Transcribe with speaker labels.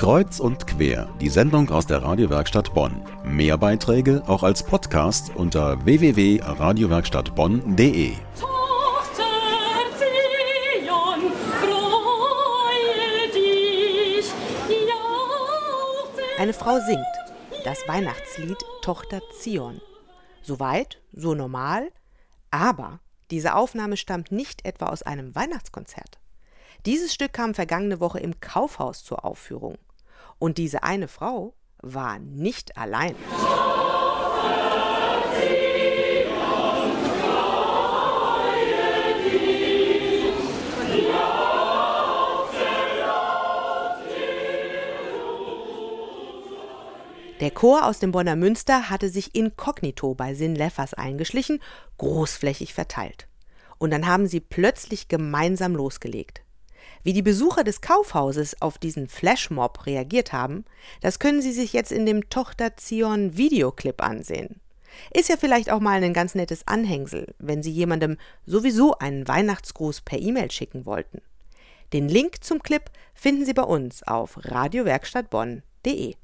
Speaker 1: Kreuz und quer, die Sendung aus der Radiowerkstatt Bonn. Mehr Beiträge auch als Podcast unter www.radiowerkstattbonn.de.
Speaker 2: Tochter Zion, freue dich, jauchze
Speaker 3: Eine Frau singt das Weihnachtslied Tochter Zion. Soweit, so normal, aber diese Aufnahme stammt nicht etwa aus einem Weihnachtskonzert. Dieses Stück kam vergangene Woche im Kaufhaus zur Aufführung. Und diese eine Frau war nicht allein. Der Chor aus dem Bonner Münster hatte sich inkognito bei Sin Leffers eingeschlichen, großflächig verteilt. Und dann haben sie plötzlich gemeinsam losgelegt. Wie die Besucher des Kaufhauses auf diesen Flashmob reagiert haben, das können Sie sich jetzt in dem Tochter Zion Videoclip ansehen. Ist ja vielleicht auch mal ein ganz nettes Anhängsel, wenn Sie jemandem sowieso einen Weihnachtsgruß per E-Mail schicken wollten. Den Link zum Clip finden Sie bei uns auf radiowerkstattbonn.de.